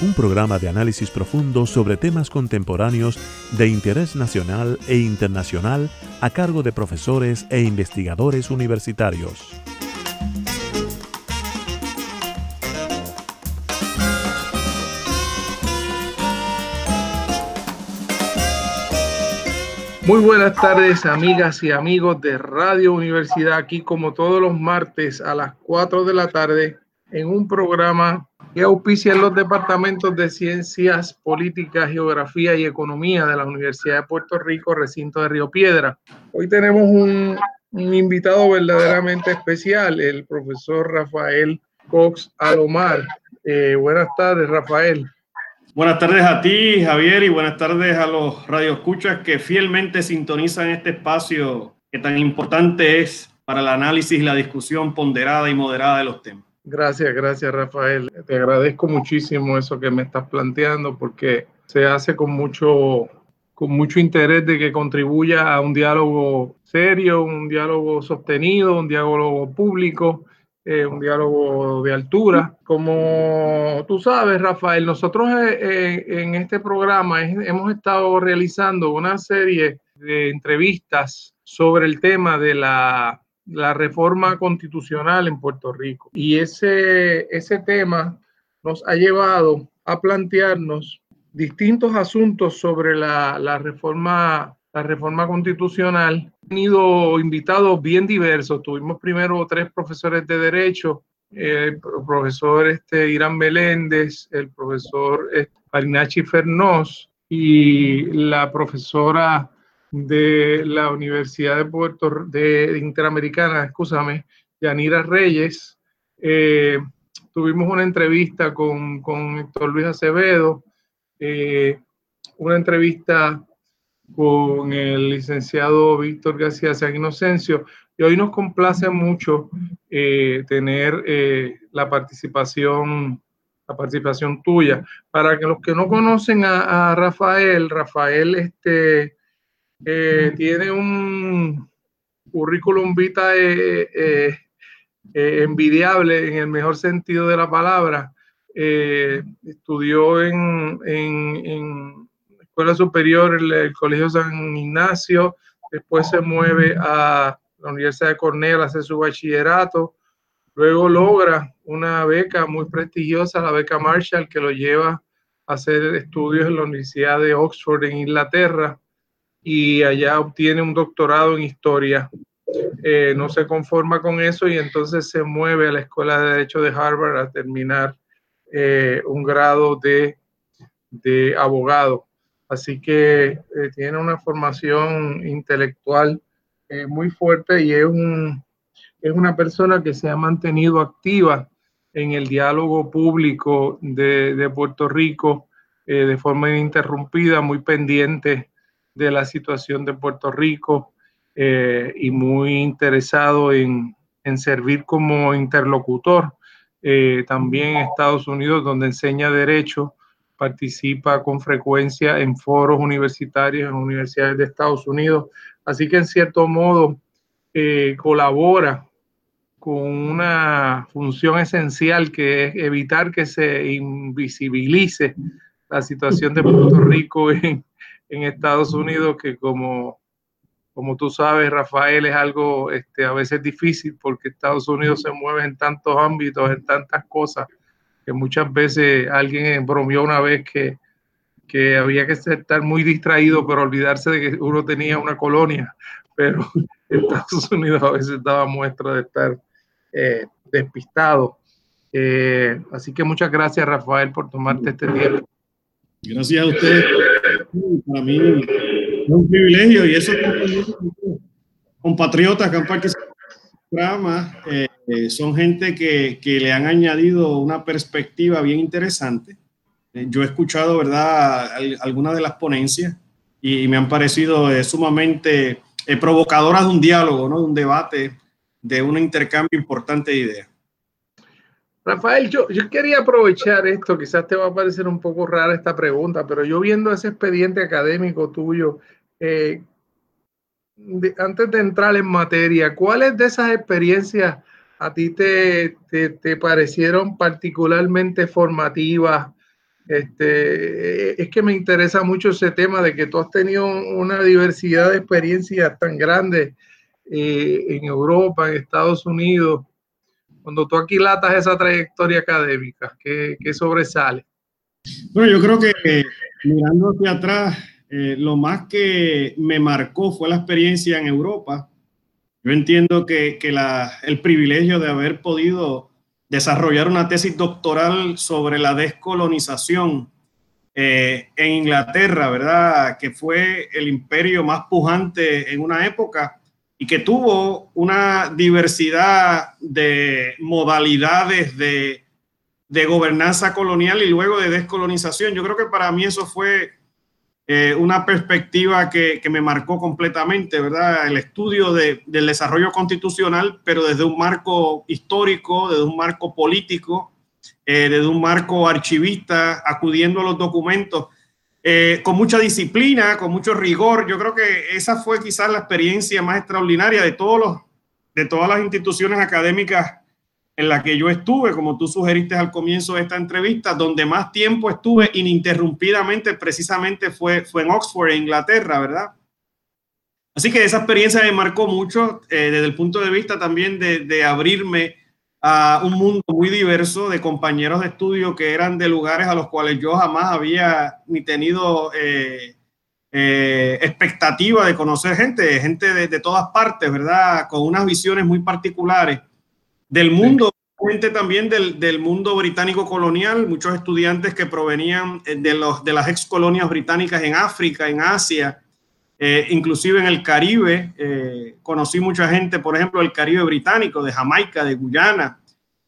un programa de análisis profundo sobre temas contemporáneos de interés nacional e internacional a cargo de profesores e investigadores universitarios. Muy buenas tardes, amigas y amigos de Radio Universidad, aquí como todos los martes a las 4 de la tarde en un programa que auspicia en los departamentos de Ciencias Políticas, Geografía y Economía de la Universidad de Puerto Rico, recinto de Río Piedra. Hoy tenemos un, invitado verdaderamente especial, el profesor Rafael Cox Alomar. Eh, buenas tardes, Rafael. Buenas tardes a ti, Javier, y buenas tardes a los radioescuchas que fielmente sintonizan este espacio que tan importante es para el análisis y la discusión ponderada y moderada de los temas. Gracias, gracias Rafael. Te agradezco muchísimo eso que me estás planteando porque se hace con mucho, con mucho interés de que contribuya a un diálogo serio, un diálogo sostenido, un diálogo público, eh, un diálogo de altura. Como tú sabes, Rafael, nosotros eh, eh, en este programa hemos estado realizando una serie de entrevistas sobre el tema de la la reforma constitucional en Puerto Rico. Y ese, ese tema nos ha llevado a plantearnos distintos asuntos sobre la, la reforma la reforma constitucional. Han tenido invitados bien diversos. Tuvimos primero tres profesores de Derecho, el profesor este, Irán Meléndez, el profesor Parinachi este, Fernós y la profesora de la Universidad de Puerto de Interamericana, escúchame, Yanira Reyes. Eh, tuvimos una entrevista con, con Héctor Luis Acevedo, eh, una entrevista con el licenciado Víctor García San Inocencio, y hoy nos complace mucho eh, tener la participación la participación tuya. Para que los que no conocen a, a Rafael, Rafael este, eh, tiene un currículum vitae eh, eh, envidiable en el mejor sentido de la palabra. estudió en, en, Escuela Superior, el, el, Colegio San Ignacio, después se mueve a la Universidad de Cornell a hacer su bachillerato, luego logra una beca muy prestigiosa, la beca Marshall, que lo lleva a hacer estudios en la Universidad de Oxford en Inglaterra y allá obtiene un doctorado en historia. Eh, no se conforma con eso y entonces se mueve a la Escuela de Derecho de Harvard a terminar eh, un grado de, de, abogado. Así que eh, tiene una formación intelectual muy fuerte y es, un, es una persona que se ha mantenido activa en el diálogo público de, de Puerto Rico de forma ininterrumpida, muy pendiente de la situación de Puerto Rico eh, y muy interesado en, servir como interlocutor. Eh, también en Estados Unidos, donde enseña derecho, participa con frecuencia en foros universitarios en universidades de Estados Unidos. Así que en cierto modo eh, colabora con una función esencial que es evitar que se invisibilice la situación de Puerto Rico en, en Estados Unidos que como, como tú sabes, Rafael, es algo este, a veces difícil porque Estados Unidos se mueve en tantos ámbitos, en tantas cosas, que muchas veces alguien bromeó una vez que, que había que estar muy distraído pero olvidarse de que uno tenía una colonia, pero Estados Unidos a veces daba muestra de estar eh, despistado. Eh, así que muchas gracias, Rafael, por tomarte este tiempo. Gracias a usted para mí es un privilegio y esos compatriotas que han participado eh, son gente que, que, le han añadido una perspectiva bien interesante yo he escuchado, ¿verdad?, algunas de las ponencias y me han parecido sumamente provocadoras de un diálogo, ¿no? De un debate, de un intercambio importante de ideas. Rafael, yo, yo quería aprovechar esto, quizás te va a parecer un poco rara esta pregunta, pero yo viendo ese expediente académico tuyo, eh, antes de entrar en materia, ¿cuáles de esas experiencias a ti te, te, parecieron particularmente formativas? Este, es que me interesa mucho ese tema de que tú has tenido una diversidad de experiencias tan grandes eh, en Europa, en Estados Unidos cuando tú aquilatas esa trayectoria académica, ¿qué, sobresale? Bueno, yo creo que mirando hacia atrás, eh, lo más que me marcó fue la experiencia en Europa. Yo entiendo que, que la, el privilegio de haber podido desarrollar una tesis doctoral sobre la descolonización eh, en Inglaterra, ¿verdad? Que fue el imperio más pujante en una época y que tuvo una diversidad de modalidades de, gobernanza colonial y luego de descolonización. Yo creo que para mí eso fue eh, una perspectiva que, me marcó completamente, ¿verdad? El estudio del desarrollo constitucional, pero desde un marco histórico, desde un marco político, eh, desde un marco archivista, acudiendo a los documentos eh, con mucha disciplina, con mucho rigor. Yo creo que esa fue quizás la experiencia más extraordinaria de, todos los, de todas las instituciones académicas en las que yo estuve, como tú sugeriste al comienzo de esta entrevista, donde más tiempo estuve ininterrumpidamente precisamente fue, fue en Oxford, Inglaterra, ¿verdad? Así que esa experiencia me marcó mucho eh, desde el punto de vista también de, de abrirme a un mundo muy diverso de compañeros de estudio que eran de lugares a los cuales yo jamás había ni tenido eh, eh, expectativa de conocer gente, gente de, todas partes, ¿verdad? Con unas visiones muy particulares del mundo, gente también del, del, mundo británico colonial, muchos estudiantes que provenían eh, de, los, de las ex colonias británicas en África, en Asia, inclusive en el Caribe, conocí mucha gente, por ejemplo, del Caribe británico, de Jamaica, de Guyana,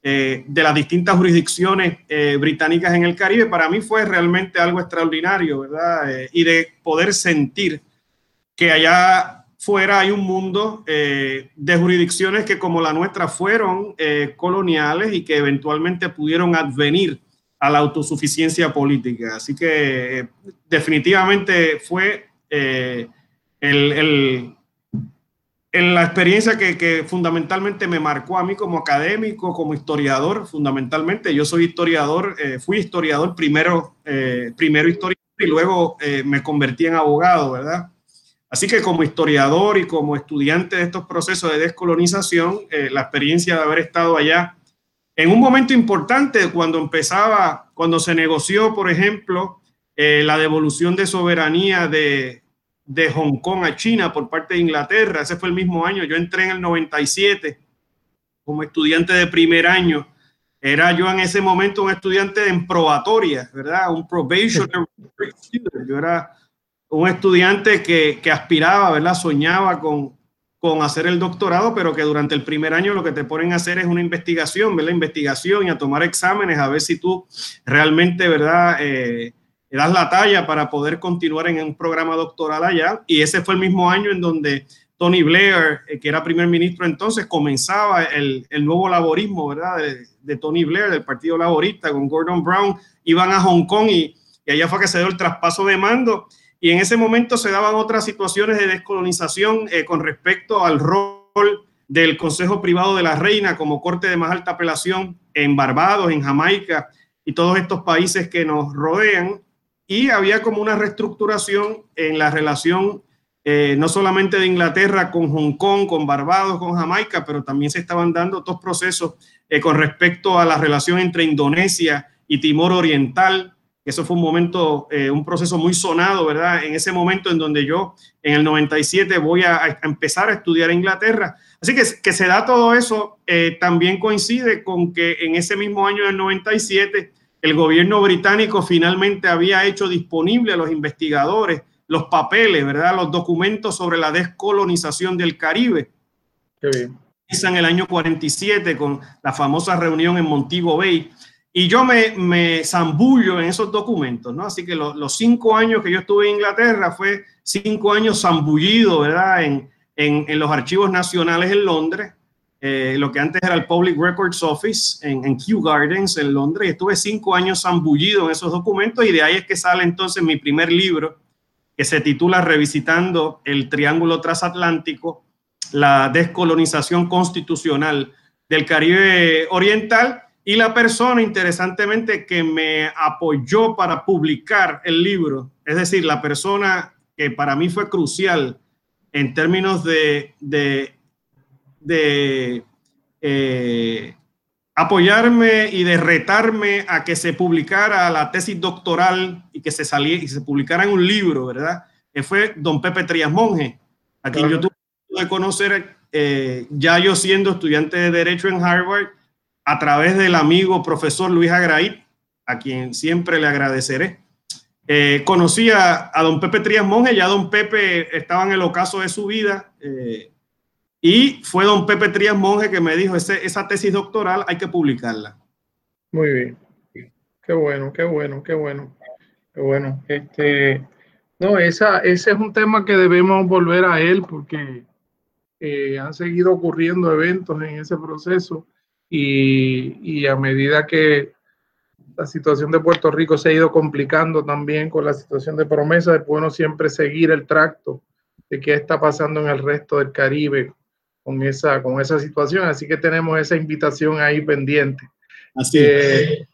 eh, de las distintas jurisdicciones eh, británicas en el Caribe. Para mí fue realmente algo extraordinario, ¿verdad? Eh, y de poder sentir que allá fuera hay un mundo de jurisdicciones que como la nuestra fueron coloniales y que eventualmente pudieron advenir a la autosuficiencia política. Así que definitivamente fue el, el en la experiencia que, fundamentalmente me marcó a mí como académico, como historiador, fundamentalmente. Yo soy historiador, eh, fui historiador primero, eh, primero historiador y luego eh, me convertí en abogado, ¿verdad? Así que como historiador y como estudiante de estos procesos de descolonización, la experiencia de haber estado allá en un momento importante cuando empezaba, cuando se negoció, por ejemplo, la devolución de soberanía de, de Hong Kong a China por parte de Inglaterra. Ese fue el mismo año. Yo entré en el 97 como estudiante de primer año. Era yo en ese momento un estudiante en probatoria, ¿verdad? Un probation. Yo era un estudiante que, que, aspiraba, ¿verdad? Soñaba con, con hacer el doctorado, pero que durante el primer año lo que te ponen a hacer es una investigación, ¿verdad? Investigación y a tomar exámenes a ver si tú realmente, ¿verdad? Eh, das la talla para poder continuar en un programa doctoral allá. Y ese fue el mismo año en donde Tony Blair, eh, que era primer ministro entonces, comenzaba el, el nuevo laborismo, ¿verdad? De, Tony Blair, del Partido Laborista, con Gordon Brown, iban a Hong Kong y, y, allá fue que se dio el traspaso de mando. Y en ese momento se daban otras situaciones de descolonización eh, con respecto al rol del Consejo Privado de la Reina como corte de más alta apelación en Barbados, en Jamaica y todos estos países que nos rodean y había como una reestructuración en la relación eh, no solamente de Inglaterra con Hong Kong, con Barbados, con Jamaica, pero también se estaban dando otros procesos eh, con respecto a la relación entre Indonesia y Timor Oriental. Eso fue un momento, eh, un proceso muy sonado, ¿verdad? En ese momento en donde yo, en el 97, voy a, a empezar a estudiar Inglaterra. Así que, que se da todo eso, también coincide con que en ese mismo año del 97 el gobierno británico finalmente había hecho disponible a los investigadores los papeles, ¿verdad? Los documentos sobre la descolonización del Caribe. Qué bien. En el año 47 con la famosa reunión en Montego Bay. y yo me, me zambullo en esos documentos, ¿no? Así que los cinco años que yo estuve en Inglaterra fue cinco años zambullido, ¿verdad? En, en, en los archivos nacionales en Londres, eh, lo que antes era el Public Records Office en, en, Kew Gardens en Londres, y estuve cinco años zambullido en esos documentos y de ahí es que sale entonces mi primer libro que se titula Revisitando el Triángulo Transatlántico, la descolonización constitucional del Caribe Oriental y la persona, interesantemente, que me apoyó para publicar el libro, es decir, la persona que para mí fue crucial en términos de, de, de eh, apoyarme y de retarme a que se publicara la tesis doctoral y que se saliera y se publicara en un libro, ¿verdad? Que fue don Pepe Trías Monge, a quien yo tuve de conocer eh, ya yo siendo estudiante de Derecho en Harvard a través del amigo profesor Luis Agraí, a quien siempre le agradeceré. Eh, conocí a, don Pepe Trías Monge, ya don Pepe estaba en el ocaso de su vida, eh, y fue don Pepe Trías Monge que me dijo, esa tesis doctoral hay que publicarla. Muy bien. Qué bueno, qué bueno, qué bueno. Qué bueno. Este, no, esa, ese es un tema que debemos volver a él porque eh, han seguido ocurriendo eventos en ese proceso y, a medida que la situación de Puerto Rico se ha ido complicando también con la situación de promesa, es bueno siempre seguir el tracto de qué está pasando en el resto del Caribe con esa, con esa situación. Así que tenemos esa invitación ahí pendiente. Así eh,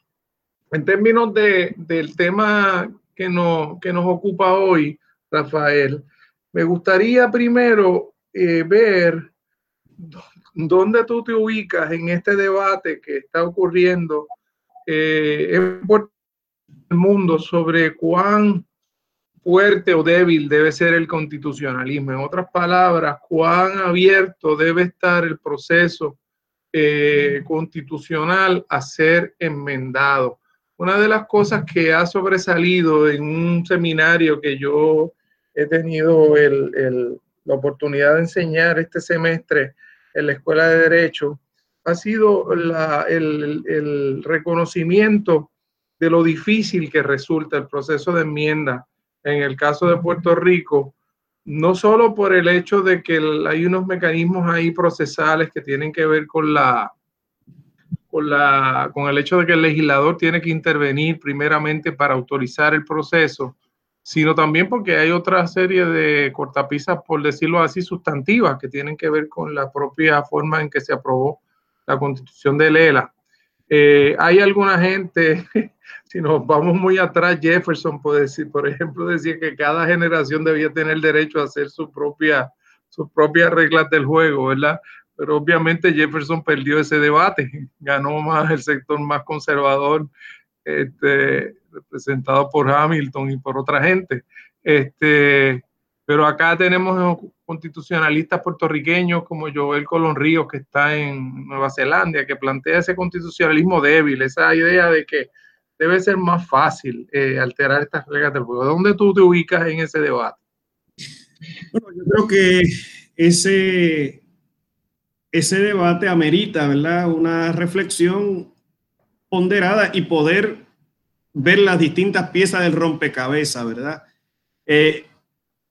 En términos de, del tema que nos, que nos ocupa hoy, Rafael, me gustaría primero eh, ver ¿dónde tú te ubicas en este debate que está ocurriendo eh, en el mundo sobre cuán fuerte o débil debe ser el constitucionalismo? En otras palabras, cuán abierto debe estar el proceso eh, constitucional a ser enmendado. Una de las cosas que ha sobresalido en un seminario que yo he tenido la oportunidad de enseñar este semestre en la Escuela de Derecho ha sido el, reconocimiento de lo difícil que resulta el proceso de enmienda en el caso de Puerto Rico, no solo por el hecho de que hay unos mecanismos ahí procesales que tienen que ver con la, con la con el hecho de que el legislador tiene que intervenir primeramente para autorizar el proceso, sino también porque hay otra serie de cortapisas, por decirlo así, sustantivas que tienen que ver con la propia forma en que se aprobó la constitución de Lela. Eh, hay alguna gente, si nos vamos muy atrás, Jefferson, puede decir, por ejemplo, decía que cada generación debía tener derecho a hacer su propia, sus propias reglas del juego, ¿verdad? Pero obviamente Jefferson perdió ese debate, ganó más el sector más conservador este, representado por Hamilton y por otra gente. Este, pero acá tenemos constitucionalistas puertorriqueños como Joel Colón Ríos, que está en Nueva Zelanda, que plantea ese constitucionalismo débil, esa idea de que debe ser más fácil eh, alterar estas reglas del juego. ¿Dónde tú te ubicas en ese debate? Bueno, yo creo que ese, ese debate amerita, ¿verdad? Una reflexión ponderada y poder ver las distintas piezas del rompecabezas, ¿verdad? Eh,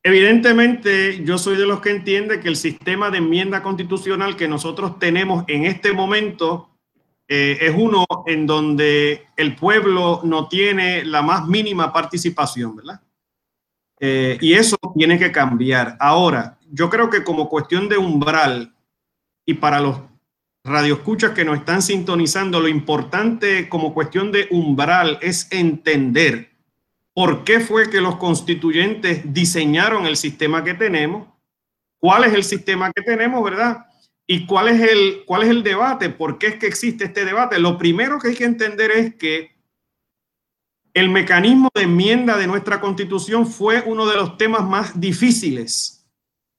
evidentemente, yo soy de los que entiende que el sistema de enmienda constitucional que nosotros tenemos en este momento eh, es uno en donde el pueblo no tiene la más mínima participación, ¿verdad? Eh, y eso tiene que cambiar. Ahora, yo creo que como cuestión de umbral y para los radioescuchas que nos están sintonizando, lo importante como cuestión de umbral es entender por qué fue que los constituyentes diseñaron el sistema que tenemos, cuál es el sistema que tenemos, ¿verdad? Y cuál es el, cuál es el debate, por qué es que existe este debate. Lo primero que hay que entender es que el mecanismo de enmienda de nuestra constitución fue uno de los temas más difíciles,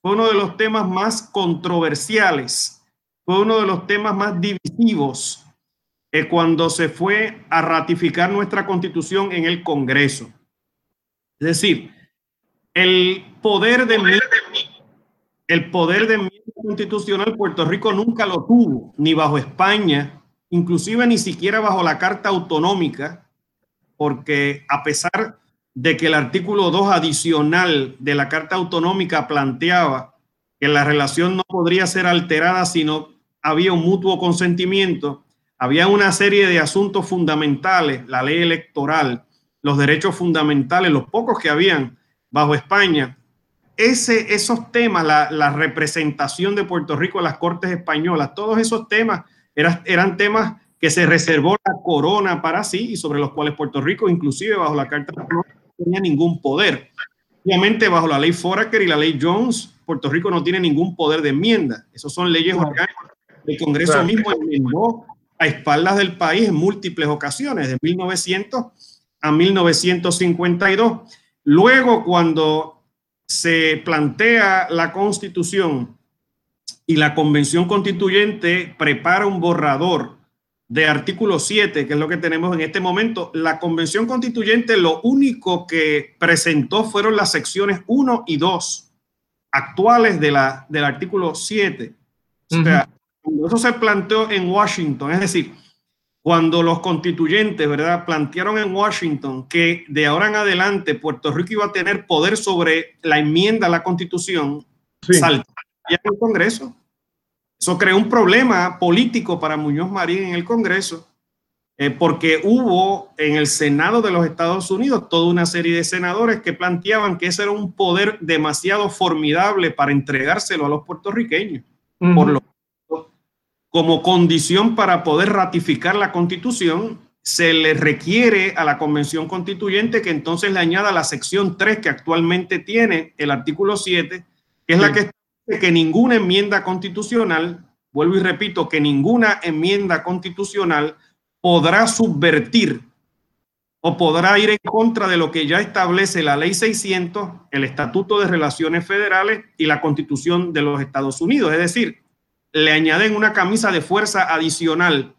fue uno de los temas más controversiales fue uno de los temas más divisivos eh, cuando se fue a ratificar nuestra constitución en el Congreso. Es decir, el poder de el poder de constitucional Puerto Rico nunca lo tuvo, ni bajo España, inclusive ni siquiera bajo la Carta Autonómica, porque a pesar de que el artículo 2 adicional de la Carta Autonómica planteaba que la relación no podría ser alterada si no había un mutuo consentimiento, había una serie de asuntos fundamentales, la ley electoral, los derechos fundamentales, los pocos que habían bajo España, ese, esos temas, la, representación de Puerto Rico en las Cortes Españolas, todos esos temas eran, eran temas que se reservó la corona para sí y sobre los cuales Puerto Rico, inclusive bajo la Carta, no tenía ningún poder. Obviamente, bajo la ley Foraker y la ley Jones, Puerto Rico no tiene ningún poder de enmienda. Esas son leyes orgánicas. El Congreso mismo enmendó a espaldas del país en múltiples ocasiones, de 1900 a 1952. Luego, cuando se plantea la constitución y la convención constituyente prepara un borrador de artículo 7, que es lo que tenemos en este momento, la convención constituyente lo único que presentó fueron las secciones 1 y 2 actuales de la, del artículo 7. O sea, eso se planteó en Washington, es decir, cuando los constituyentes, ¿verdad?, plantearon en Washington que de ahora en adelante Puerto Rico iba a tener poder sobre la enmienda a la constitución, sí. en el Congreso. Eso creó un problema político para Muñoz Marín en el Congreso, eh, porque hubo en el Senado de los Estados Unidos toda una serie de senadores que planteaban que ese era un poder demasiado formidable para entregárselo a los puertorriqueños. Por lo como condición para poder ratificar la constitución, se le requiere a la convención constituyente que entonces le añada la sección 3 que actualmente tiene el artículo 7, que es la que que ninguna enmienda constitucional, vuelvo y repito, que ninguna enmienda constitucional podrá subvertir o podrá ir en contra de lo que ya establece la ley 600, el Estatuto de Relaciones Federales y la Constitución de los Estados Unidos. Es decir, le añaden una camisa de fuerza adicional,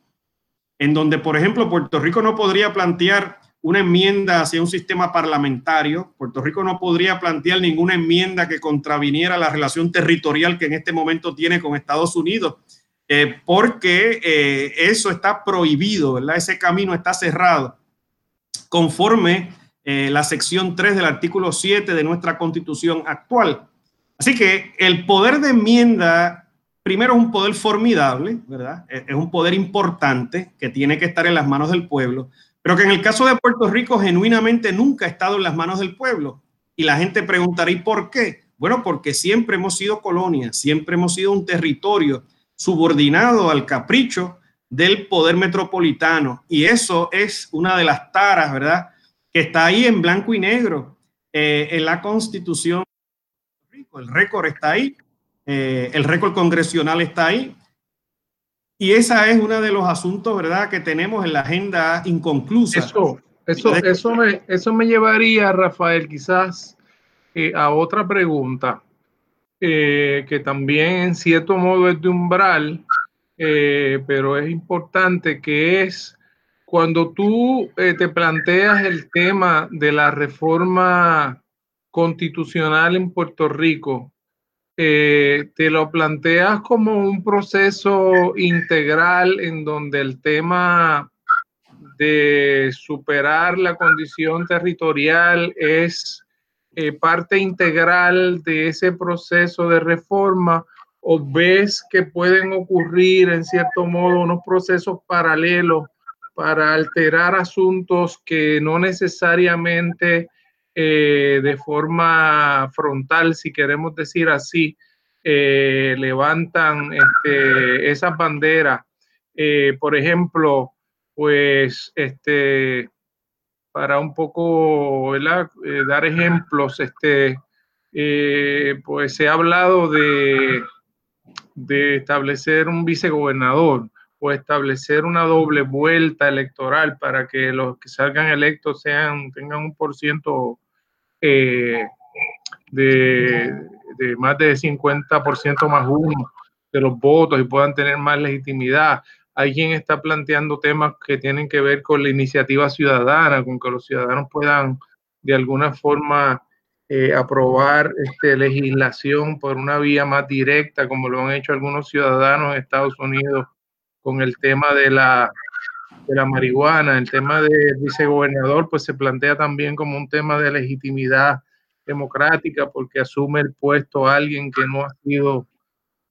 en donde, por ejemplo, Puerto Rico no podría plantear una enmienda hacia un sistema parlamentario. Puerto Rico no podría plantear ninguna enmienda que contraviniera la relación territorial que en este momento tiene con Estados Unidos, eh, porque eh, eso está prohibido, ¿verdad? Ese camino está cerrado conforme eh, la sección 3 del artículo 7 de nuestra constitución actual. Así que el poder de enmienda primero es un poder formidable, ¿verdad? Es un poder importante que tiene que estar en las manos del pueblo, pero que en el caso de Puerto Rico genuinamente nunca ha estado en las manos del pueblo. Y la gente preguntará, ¿y por qué? Bueno, porque siempre hemos sido colonia, siempre hemos sido un territorio subordinado al capricho del poder metropolitano. Y eso es una de las taras, ¿verdad? Que está ahí en blanco y negro eh, en la constitución. El récord está ahí eh, el récord congresional está ahí. Y esa es uno de los asuntos, ¿verdad?, que tenemos en la agenda inconclusa. Eso, eso, eso, me, eso me llevaría, Rafael, quizás eh, a otra pregunta, eh, que también en cierto modo es de umbral, pero es importante, que es cuando tú te planteas el tema de la reforma constitucional en Puerto Rico, eh, te lo planteas como un proceso integral en donde el tema de superar la condición territorial es eh, parte integral de ese proceso de reforma o ves que pueden ocurrir en cierto modo unos procesos paralelos para alterar asuntos que no necesariamente eh, de forma frontal, si queremos decir así, eh, levantan este, esas banderas. Eh, por ejemplo, pues, este, para un poco dar ejemplos, este, pues se ha hablado de, de establecer un vicegobernador o establecer una doble vuelta electoral para que los que salgan electos sean tengan un por ciento eh, de, más de 50% más uno de los votos y puedan tener más legitimidad. Hay quien está planteando temas que tienen que ver con la iniciativa ciudadana, con que los ciudadanos puedan de alguna forma eh, aprobar este, legislación por una vía más directa, como lo han hecho algunos ciudadanos de Estados Unidos con el tema de la, de la marihuana, el tema del vicegobernador, pues se plantea también como un tema de legitimidad democrática porque asume el puesto a alguien que no ha sido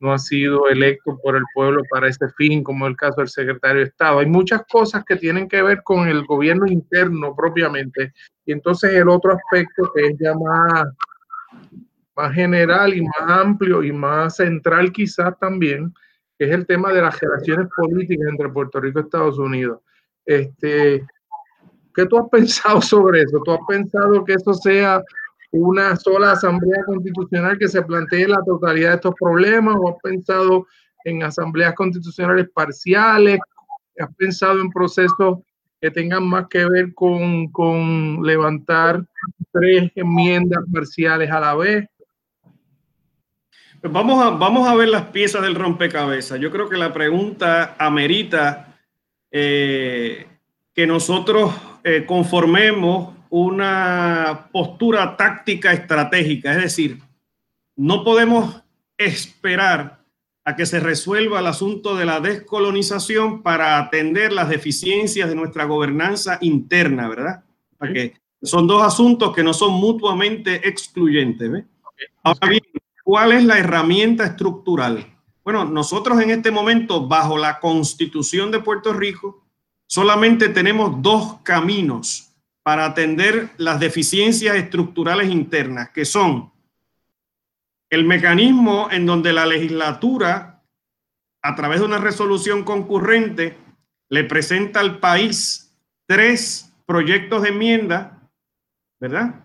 no ha sido electo por el pueblo para ese fin, como el caso del secretario de Estado. Hay muchas cosas que tienen que ver con el gobierno interno propiamente. Y entonces el otro aspecto que es ya más, más general y más amplio y más central quizás también, es el tema de las relaciones políticas entre Puerto Rico y Estados Unidos. Este, ¿Qué tú has pensado sobre eso? ¿Tú has pensado que eso sea una sola asamblea constitucional que se plantee la totalidad de estos problemas o has pensado en asambleas constitucionales parciales? ¿Has pensado en procesos que tengan más que ver con, con levantar tres enmiendas parciales a la vez? Vamos a, vamos a ver las piezas del rompecabezas. Yo creo que la pregunta amerita eh, que nosotros eh, conformemos una postura táctica estratégica, es decir, no podemos esperar a que se resuelva el asunto de la descolonización para atender las deficiencias de nuestra gobernanza interna, ¿verdad? Porque son dos asuntos que no son mutuamente excluyentes. Ahora bien, ¿cuál es la herramienta estructural? Bueno, nosotros en este momento, bajo la constitución de Puerto Rico, solamente tenemos dos caminos para atender las deficiencias estructurales internas, que son el mecanismo en donde la legislatura, a través de una resolución concurrente, le presenta al país tres proyectos de enmienda, ¿verdad?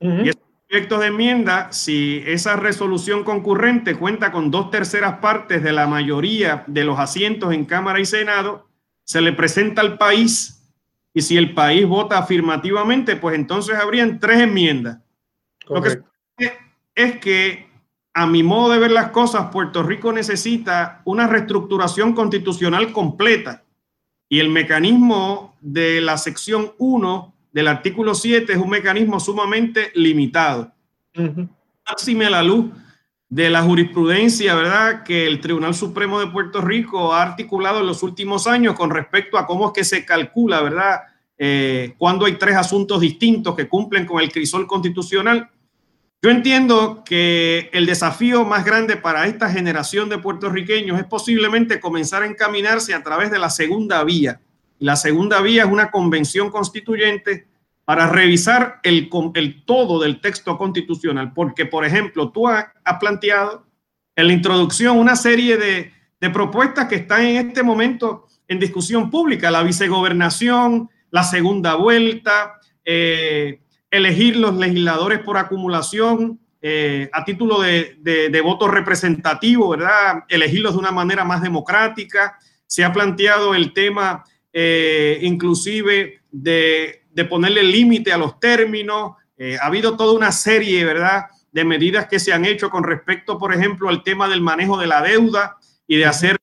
Y esos proyectos de enmienda, si esa resolución concurrente cuenta con dos terceras partes de la mayoría de los asientos en Cámara y Senado, se le presenta al país y si el país vota afirmativamente, pues entonces habrían tres enmiendas. Lo que es que, a mi modo de ver las cosas, Puerto Rico necesita una reestructuración constitucional completa. Y el mecanismo de la sección 1 del artículo 7 es un mecanismo sumamente limitado. Máxime la luz de la jurisprudencia, ¿verdad?, que el Tribunal Supremo de Puerto Rico ha articulado en los últimos años con respecto a cómo es que se calcula, ¿verdad?, eh, cuando hay tres asuntos distintos que cumplen con el crisol constitucional. Yo entiendo que el desafío más grande para esta generación de puertorriqueños es posiblemente comenzar a encaminarse a través de la segunda vía. La segunda vía es una convención constituyente para revisar el, todo del texto constitucional, porque, por ejemplo, tú has, planteado en la introducción una serie de, de, propuestas que están en este momento en discusión pública, la vicegobernación, la segunda vuelta, eh, elegir los legisladores por acumulación eh, a título de, de, de voto representativo, ¿verdad? Elegirlos de una manera más democrática. Se ha planteado el tema eh, inclusive de de ponerle límite a los términos. Eh, ha habido toda una serie, ¿verdad?, de medidas que se han hecho con respecto, por ejemplo, al tema del manejo de la deuda y de hacer,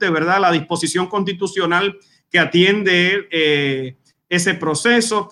¿verdad?, la disposición constitucional que atiende eh, ese proceso.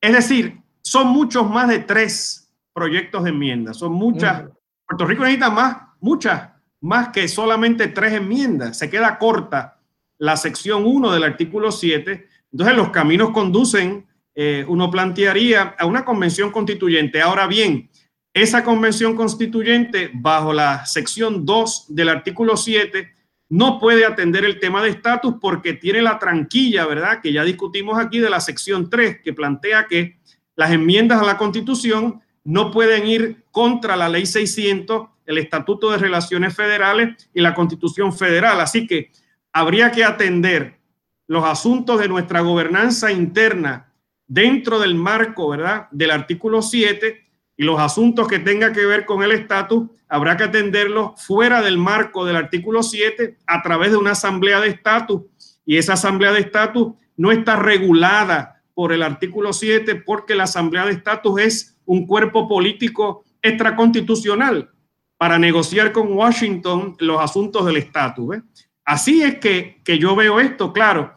Es decir, son muchos más de tres proyectos de enmienda, son muchas. Puerto Rico necesita más, muchas, más que solamente tres enmiendas. Se queda corta la sección 1 del artículo 7 entonces los caminos conducen, eh, uno plantearía a una convención constituyente. Ahora bien, esa convención constituyente, bajo la sección 2 del artículo 7, no puede atender el tema de estatus porque tiene la tranquilla, ¿verdad? Que ya discutimos aquí de la sección 3, que plantea que las enmiendas a la constitución no pueden ir contra la ley 600, el Estatuto de Relaciones Federales y la Constitución Federal. Así que habría que atender los asuntos de nuestra gobernanza interna dentro del marco, ¿verdad?, del artículo 7 y los asuntos que tenga que ver con el estatus, habrá que atenderlos fuera del marco del artículo 7 a través de una asamblea de estatus y esa asamblea de estatus no está regulada por el artículo 7 porque la asamblea de estatus es un cuerpo político extraconstitucional para negociar con Washington los asuntos del estatus. Así es que, yo veo esto, claro.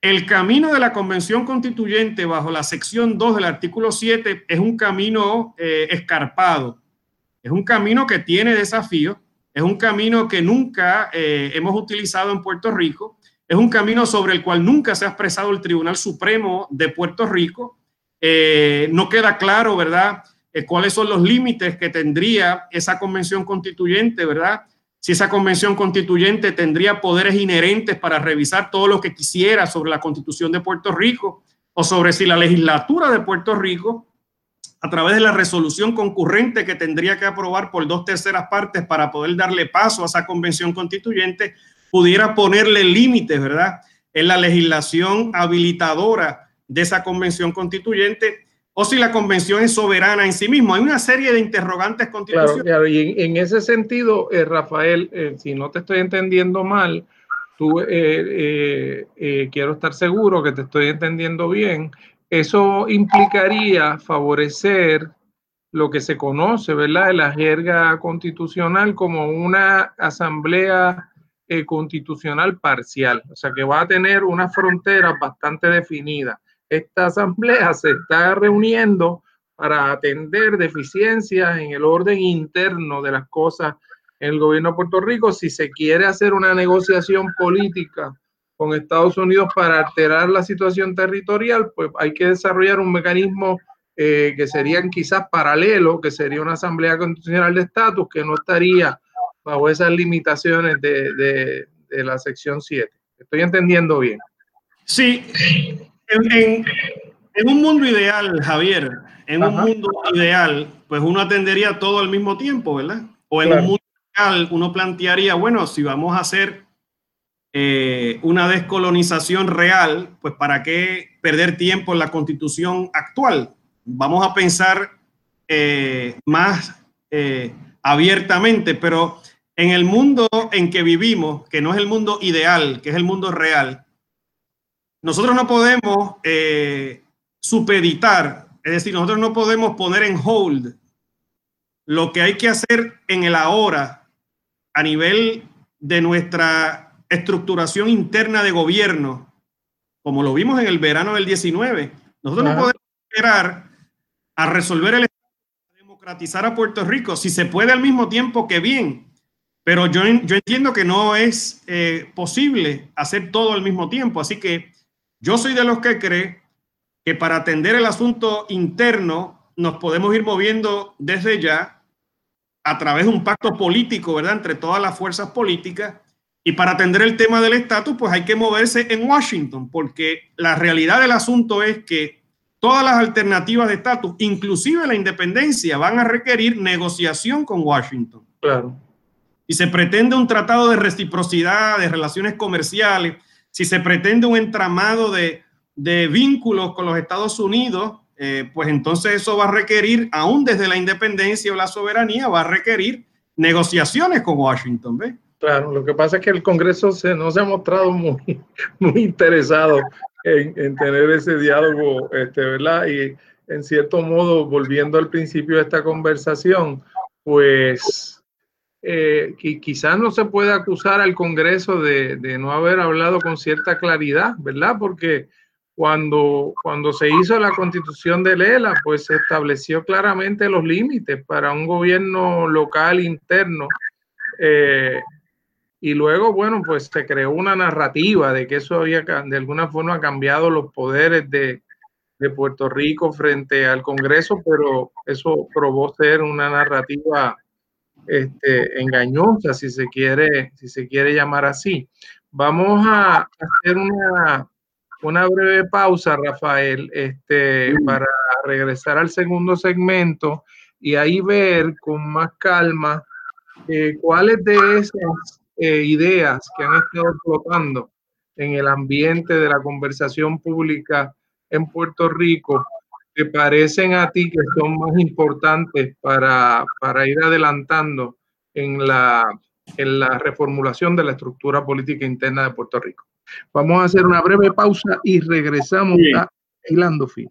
El camino de la Convención Constituyente bajo la sección 2 del artículo 7 es un camino eh, escarpado, es un camino que tiene desafíos, es un camino que nunca eh, hemos utilizado en Puerto Rico, es un camino sobre el cual nunca se ha expresado el Tribunal Supremo de Puerto Rico. Eh, no queda claro, ¿verdad?, cuáles son los límites que tendría esa convención constituyente, ¿verdad? Si esa convención constituyente tendría poderes inherentes para revisar todo lo que quisiera sobre la constitución de Puerto Rico o sobre si la legislatura de Puerto Rico a través de la resolución concurrente que tendría que aprobar por dos terceras partes para poder darle paso a esa convención constituyente, pudiera ponerle límites, ¿verdad? En la legislación habilitadora de esa convención constituyente o si la convención es soberana en sí mismo. Hay una serie de interrogantes constitucionales. Claro, y en, ese sentido, eh, Rafael, eh, si no te estoy entendiendo mal, tú eh, quiero estar seguro que te estoy entendiendo bien. Eso implicaría favorecer lo que se conoce, ¿verdad?, en la jerga constitucional como una asamblea constitucional parcial, o sea que va a tener una frontera bastante definida. Esta asamblea se está reuniendo para atender deficiencias en el orden interno de las cosas en el gobierno de Puerto Rico. Si se quiere hacer una negociación política con Estados Unidos para alterar la situación territorial, pues hay que desarrollar un mecanismo eh, que sería quizás paralelo, que sería una asamblea constitucional de estatus que no estaría bajo esas limitaciones de, la sección 7. Estoy entendiendo bien. Sí, en, un mundo ideal, Javier, en un mundo ideal, pues uno atendería todo al mismo tiempo, ¿verdad? O en un mundo ideal uno plantearía, bueno, si vamos a hacer eh, una descolonización real, pues ¿para qué perder tiempo en la constitución actual? Vamos a pensar eh, más eh, abiertamente, pero en el mundo en que vivimos, que no es el mundo ideal, que es el mundo real, nosotros no podemos supeditar, es decir, nosotros no podemos poner en hold lo que hay que hacer en el ahora a nivel de nuestra estructuración interna de gobierno, como lo vimos en el verano del 19. Nosotros no podemos esperar a resolver el democratizar a Puerto Rico, si se puede al mismo tiempo que bien, pero yo, yo entiendo que no es eh, posible hacer todo al mismo tiempo, así que yo soy de los que cree que para atender el asunto interno nos podemos ir moviendo desde ya a través de un pacto político, ¿verdad?, entre todas las fuerzas políticas y para atender el tema del estatus, pues hay que moverse en Washington, porque la realidad del asunto es que todas las alternativas de estatus, inclusive la independencia, van a requerir negociación con Washington. Claro. Si se pretende un tratado de reciprocidad, de relaciones comerciales, si se pretende un entramado de, vínculos con los Estados Unidos, eh, pues entonces eso va a requerir, aún desde la independencia o la soberanía, va a requerir negociaciones con Washington. ¿ves? Claro, lo que pasa es que el Congreso se, no se ha mostrado muy, muy interesado en, tener ese diálogo, este, ¿verdad? Y en cierto modo, volviendo al principio de esta conversación, pues eh, quizás no se puede acusar al Congreso de, de, no haber hablado con cierta claridad, ¿verdad? Porque cuando, cuando se hizo la constitución de Lela, pues se estableció claramente los límites para un gobierno local interno. Eh, y luego, bueno, pues se creó una narrativa de que eso había de alguna forma cambiado los poderes de, Puerto Rico frente al Congreso, pero eso probó ser una narrativa este, engañosa, si se quiere, si se quiere llamar así. Vamos a hacer una, una breve pausa, Rafael, este, para regresar al segundo segmento y ahí ver con más calma eh, cuáles de esas eh, ideas que han estado flotando en el ambiente de la conversación pública en Puerto Rico te parecen a ti que son más importantes para, para ir adelantando en la, en la reformulación de la estructura política interna de Puerto Rico. Vamos a hacer una breve pausa y regresamos a Hilando Fin.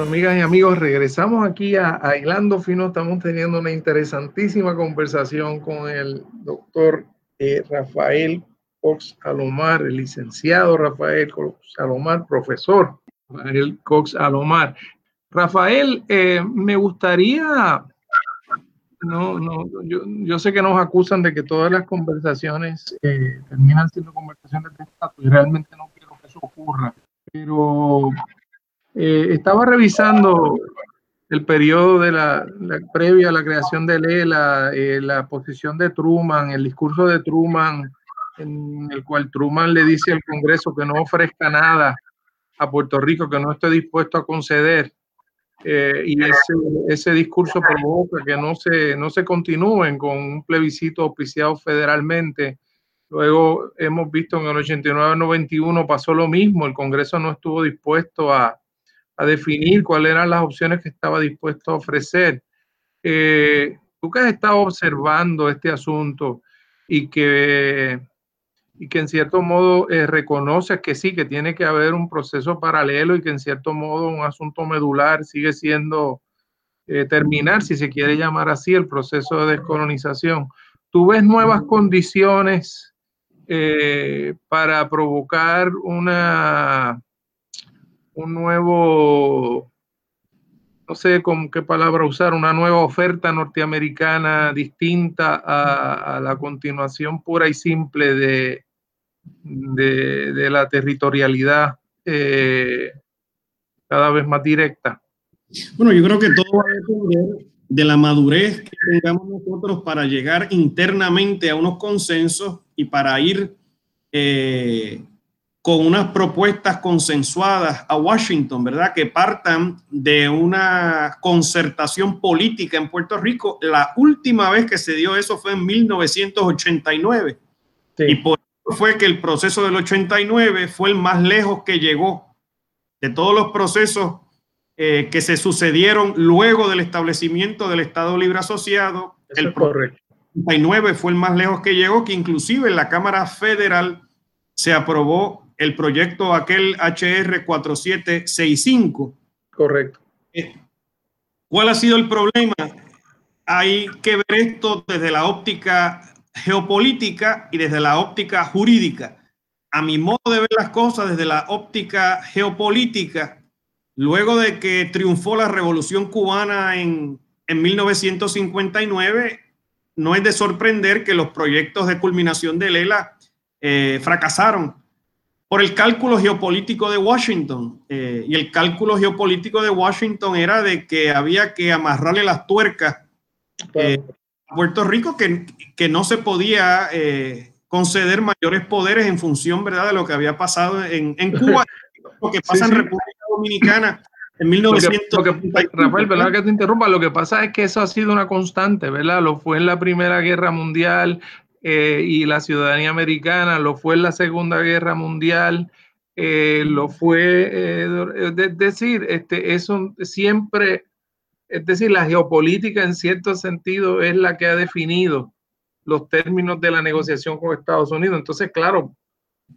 Amigas y amigos, regresamos aquí a, a Hilando Fino. Estamos teniendo una interesantísima conversación con el doctor eh, Rafael Cox Alomar, el licenciado Rafael Cox Alomar, profesor Rafael Cox Alomar. Rafael, eh, me gustaría, no, no, yo, yo, sé que nos acusan de que todas las conversaciones eh, terminan siendo conversaciones de estatus y realmente no quiero que eso ocurra, pero eh, estaba revisando el periodo de la, la, previa a la creación de Lela, eh, la posición de Truman, el discurso de Truman, en el cual Truman le dice al Congreso que no ofrezca nada a Puerto Rico, que no esté dispuesto a conceder. Eh, y ese, ese, discurso provoca que no se, no se continúen con un plebiscito auspiciado federalmente. Luego hemos visto en el 89-91 pasó lo mismo, el Congreso no estuvo dispuesto a, a definir cuáles eran las opciones que estaba dispuesto a ofrecer. Eh, tú que has estado observando este asunto y que, y que en cierto modo eh, reconoces que sí, que tiene que haber un proceso paralelo y que en cierto modo un asunto medular sigue siendo eh, terminar, si se quiere llamar así, el proceso de descolonización. ¿Tú ves nuevas condiciones eh, para provocar una un nuevo, no sé con qué palabra usar, una nueva oferta norteamericana distinta a, la continuación pura y simple de, de, de la territorialidad eh, cada vez más directa. Bueno, yo creo que todo va a depender de la madurez que tengamos nosotros para llegar internamente a unos consensos y para ir eh, con unas propuestas consensuadas a Washington, ¿verdad? Que partan de una concertación política en Puerto Rico. La última vez que se dio eso fue en 1989. Sí. Y por eso fue que el proceso del 89 fue el más lejos que llegó de todos los procesos eh, que se sucedieron luego del establecimiento del Estado Libre Asociado. Eso el es correcto. 89 fue el más lejos que llegó, que inclusive en la Cámara Federal se aprobó el proyecto aquel HR 4765. Correcto. ¿Cuál ha sido el problema? Hay que ver esto desde la óptica geopolítica y desde la óptica jurídica. A mi modo de ver las cosas desde la óptica geopolítica, luego de que triunfó la revolución cubana en, en 1959, no es de sorprender que los proyectos de culminación de Lela eh, fracasaron por el cálculo geopolítico de Washington. Eh, y el cálculo geopolítico de Washington era de que había que amarrarle las tuercas eh, a Puerto Rico, que, que no se podía eh, conceder mayores poderes en función ¿verdad? de lo que había pasado en, en Cuba, lo que pasa sí, en República Dominicana. En 1900. Lo que, lo que, Rafael, ¿verdad que te interrumpa? Lo que pasa es que eso ha sido una constante, ¿verdad? Lo fue en la Primera Guerra Mundial, eh, y la ciudadanía americana, lo fue en la Segunda Guerra Mundial, eh, lo fue, eh, es decir, este, eso siempre, es decir, la geopolítica en cierto sentido es la que ha definido los términos de la negociación con Estados Unidos. Entonces, claro,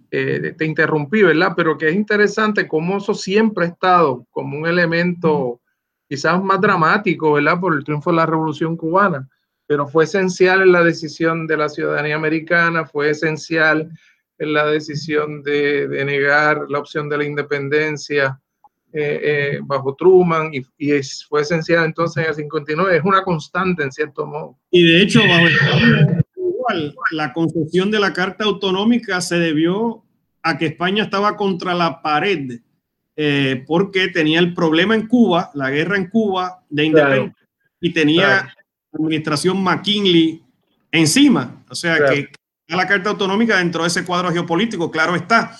te interrumpí, ¿verdad? Pero que es interesante cómo eso siempre ha estado como un elemento quizás más dramático, ¿verdad? Por el triunfo de la Revolución Cubana pero fue esencial en la decisión de la ciudadanía americana, fue esencial en la decisión de, de negar la opción de la independencia eh, eh, bajo Truman y, y es, fue esencial entonces en el 59, es una constante en cierto modo. Y de hecho, bajo el, igual, la concesión de la Carta Autonómica se debió a que España estaba contra la pared eh, porque tenía el problema en Cuba, la guerra en Cuba de independencia, claro. y tenía... Claro administración McKinley encima. O sea claro. que la Carta Autonómica dentro de ese cuadro geopolítico, claro está.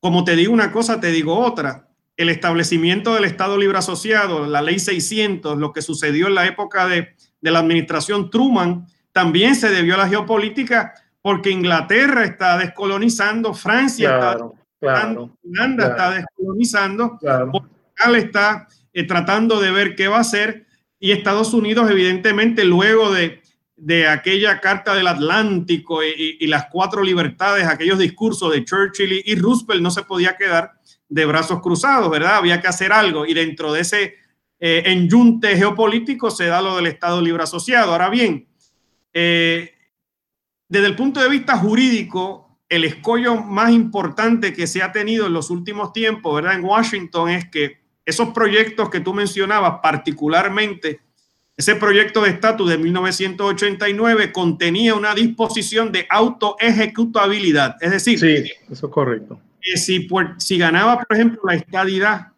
Como te digo una cosa, te digo otra. El establecimiento del Estado Libre Asociado, la Ley 600, lo que sucedió en la época de, de la administración Truman, también se debió a la geopolítica porque Inglaterra está descolonizando, Francia está descolonizando, Holanda está descolonizando, Portugal está eh, tratando de ver qué va a hacer y Estados Unidos evidentemente luego de, de aquella carta del Atlántico y, las cuatro libertades, aquellos discursos de Churchill y, Roosevelt no se podía quedar de brazos cruzados, ¿verdad? Había que hacer algo y dentro de ese eh, enyunte geopolítico se da lo del Estado Libre Asociado. Ahora bien, eh, desde el punto de vista jurídico, el escollo más importante que se ha tenido en los últimos tiempos, ¿verdad? En Washington es que esos proyectos que tú mencionabas, particularmente ese proyecto de estatus de 1989 contenía una disposición de autoejecutabilidad, es decir, sí, eso es correcto. Que si, si ganaba, por ejemplo, la estadidad,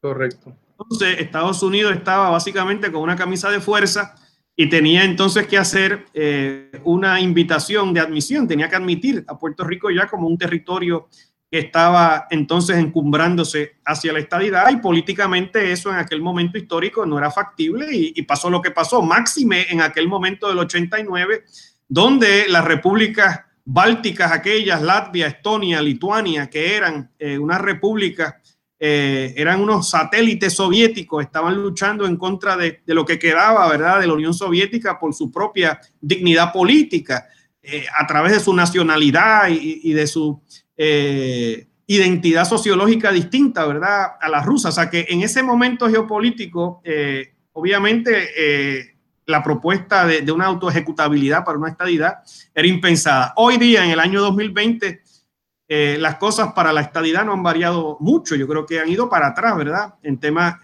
correcto. Entonces, Estados Unidos estaba básicamente con una camisa de fuerza y tenía entonces que hacer eh, una invitación de admisión, tenía que admitir a Puerto Rico ya como un territorio estaba entonces encumbrándose hacia la estadidad y políticamente eso en aquel momento histórico no era factible y, pasó lo que pasó, máxime en aquel momento del 89, donde las repúblicas bálticas, aquellas, Latvia, Estonia, Lituania, que eran eh, unas repúblicas eh, eran unos satélites soviéticos, estaban luchando en contra de, lo que quedaba, ¿verdad?, de la Unión Soviética por su propia dignidad política, eh, a través de su nacionalidad y, de su eh, identidad sociológica distinta, ¿verdad?, a la rusa. O sea que en ese momento geopolítico, obviamente, la propuesta de, una autoejecutabilidad para una estadidad era impensada. Hoy día, en el año 2020, eh, las cosas para la estadidad no han variado mucho. Yo creo que han ido para atrás, ¿verdad? En tema,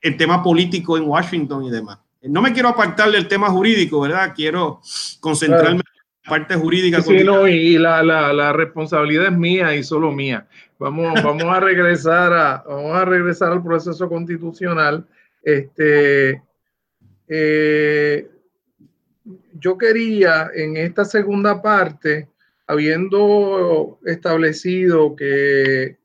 el tema político en Washington y demás. No me quiero apartar del tema jurídico, ¿verdad? Quiero concentrarme parte jurídica. Sí, no, y la, la, la, responsabilidad es mía y solo mía. Vamos, vamos, a regresar a, vamos a regresar al proceso constitucional. Este, eh, yo quería en esta segunda parte habiendo establecido que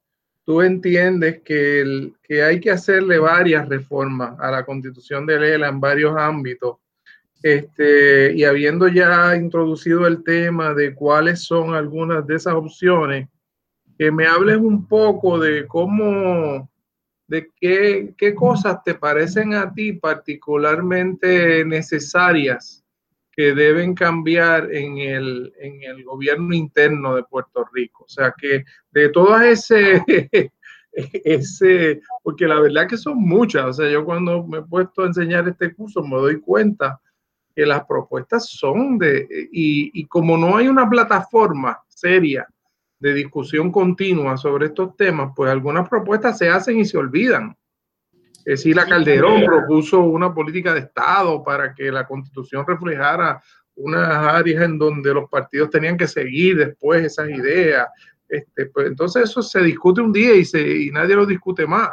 tú entiendes que, que hay que hacerle varias reformas a la constitución de Lela en varios ámbitos, este, y habiendo ya introducido el tema de cuáles son algunas de esas opciones, que me hables un poco de cómo, de qué, qué cosas te parecen a ti particularmente necesarias que deben cambiar en el, en el gobierno interno de Puerto Rico. O sea que de todas ese, ese, porque la verdad que son muchas, o sea, yo cuando me he puesto a enseñar este curso me doy cuenta que las propuestas son de, y, y como no hay una plataforma seria de discusión continua sobre estos temas, pues algunas propuestas se hacen y se olvidan. Sila Calderón propuso una política de Estado para que la constitución reflejara unas áreas en donde los partidos tenían que seguir después esas ideas. Este, pues, entonces eso se discute un día y, se, y nadie lo discute más.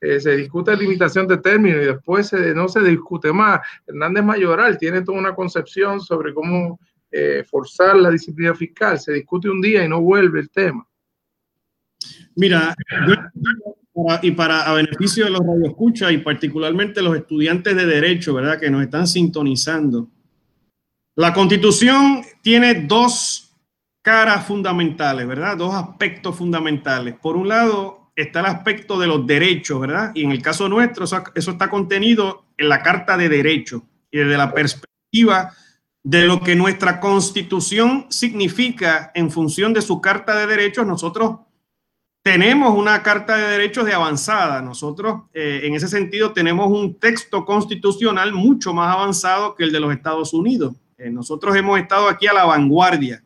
Eh, se discute limitación de términos y después no se discute más. Hernández Mayoral tiene toda una concepción sobre cómo eh, forzar la disciplina fiscal. Se discute un día y no vuelve el tema. Mira, y para a beneficio de los radioescuchas y particularmente los estudiantes de derecho, ¿verdad? Que nos están sintonizando. La constitución tiene dos caras fundamentales, ¿verdad? Dos aspectos fundamentales. Por un lado está el aspecto de los derechos, ¿verdad? Y en el caso nuestro, eso, eso está contenido en la Carta de Derechos y desde la perspectiva de lo que nuestra constitución significa en función de su Carta de Derechos, nosotros tenemos una Carta de Derechos de avanzada. Nosotros, eh, en ese sentido, tenemos un texto constitucional mucho más avanzado que el de los Estados Unidos. Eh, nosotros hemos estado aquí a la vanguardia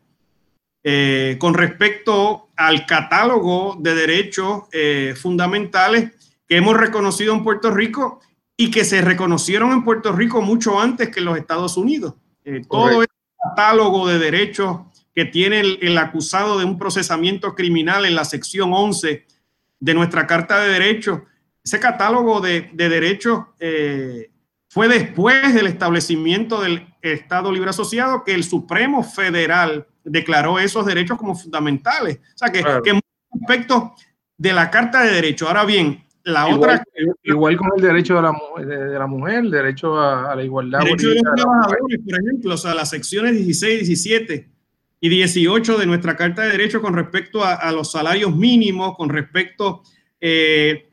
eh, con respecto al catálogo de derechos fundamentales que hemos reconocido en Puerto Rico y que se reconocieron en Puerto Rico mucho antes que en los Estados Unidos. todo el catálogo de derechos que tiene el, acusado de un procesamiento criminal en la sección 11 de nuestra Carta de Derechos. Ese catálogo de, derechos eh, fue después del establecimiento del Estado Libre Asociado que el Supremo Federal declaró esos derechos como fundamentales. O sea que, que muchos aspectos de la Carta de Derechos. Ahora bien, la otra... Igual con el derecho de la, de, la mujer, el derecho a, la igualdad. Derecho de los trabajadores, por ejemplo, o sea, las secciones 16, 17 y 18 de nuestra Carta de Derechos con respecto a, los salarios mínimos, con respecto eh,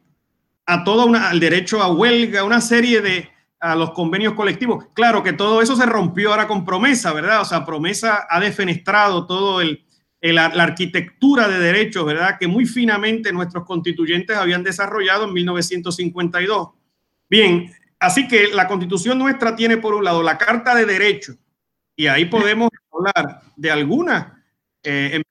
a todo una, al derecho a huelga, una serie de a los convenios colectivos. Claro que todo eso se rompió ahora con promesa, ¿verdad? O sea, promesa ha defenestrado todo el, la arquitectura de derechos, ¿verdad? Que muy finamente nuestros constituyentes habían desarrollado en 1952. Bien, así que la constitución nuestra tiene por un lado la Carta de Derechos, y ahí podemos hablar de algunas eh,